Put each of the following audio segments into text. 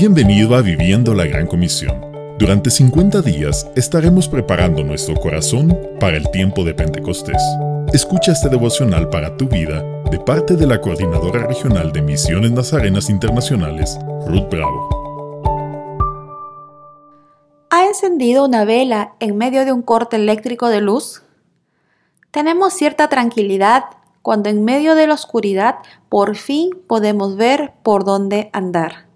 Bienvenido a Viviendo la Gran Comisión. Durante 50 días estaremos preparando nuestro corazón para el tiempo de Pentecostés. Escucha este devocional para tu vida de parte de la Coordinadora Regional de Misiones Nazarenas Internacionales, Ruth Bravo. ¿Ha encendido una vela en medio de un corte eléctrico de luz? Tenemos cierta tranquilidad cuando en medio de la oscuridad por fin podemos ver por dónde andar.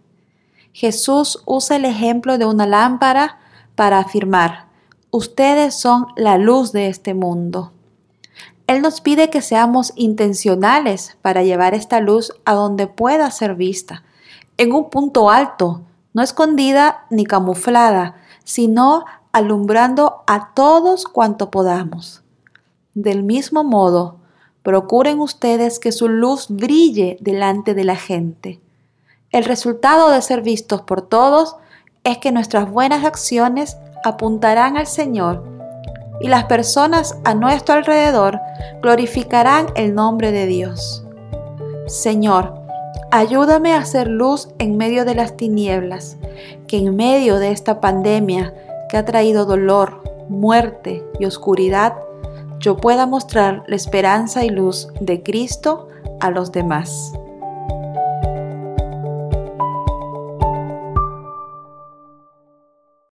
Jesús usa el ejemplo de una lámpara para afirmar, ustedes son la luz de este mundo. Él nos pide que seamos intencionales para llevar esta luz a donde pueda ser vista, en un punto alto, no escondida ni camuflada, sino alumbrando a todos cuanto podamos. Del mismo modo, procuren ustedes que su luz brille delante de la gente. El resultado de ser vistos por todos es que nuestras buenas acciones apuntarán al Señor y las personas a nuestro alrededor glorificarán el nombre de Dios. Señor, ayúdame a hacer luz en medio de las tinieblas, que en medio de esta pandemia que ha traído dolor, muerte y oscuridad, yo pueda mostrar la esperanza y luz de Cristo a los demás.